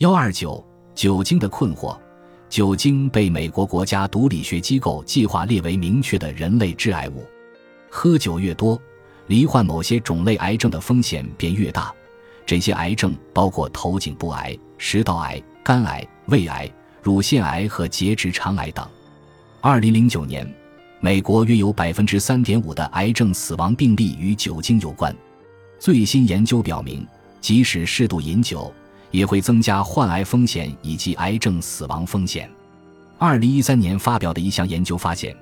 幺二九酒精的困惑，酒精被美国国家毒理学机构计划列为明确的人类致癌物。喝酒越多，罹患某些种类癌症的风险便越大。这些癌症包括头颈部癌、食道癌、肝癌、胃癌、乳腺癌和结直肠癌等。二零零九年，美国约有百分之三点五的癌症死亡病例与酒精有关。最新研究表明，即使适度饮酒，也会增加患癌风险以及癌症死亡风险。二零一三年发表的一项研究发现，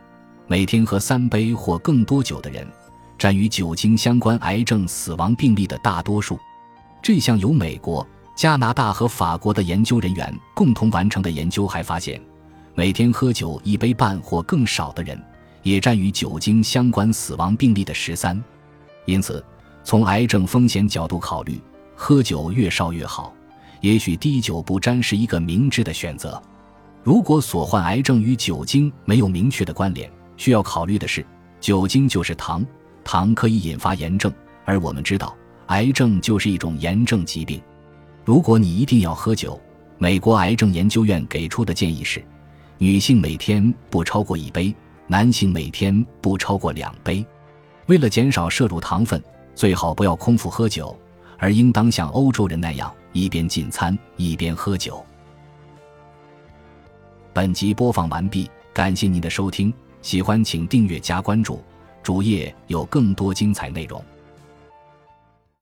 每天喝三杯或更多酒的人，占与酒精相关癌症死亡病例的大多数。这项由美国、加拿大和法国的研究人员共同完成的研究还发现。每天喝酒一杯半或更少的人，也占与酒精相关死亡病例的十三。因此，从癌症风险角度考虑，喝酒越少越好。也许滴酒不沾是一个明智的选择。如果所患癌症与酒精没有明确的关联，需要考虑的是，酒精就是糖，糖可以引发炎症，而我们知道，癌症就是一种炎症疾病。如果你一定要喝酒，美国癌症研究院给出的建议是。女性每天不超过一杯，男性每天不超过两杯。为了减少摄入糖分，最好不要空腹喝酒，而应当像欧洲人那样一边进餐一边喝酒。本集播放完毕，感谢您的收听，喜欢请订阅加关注，主页有更多精彩内容。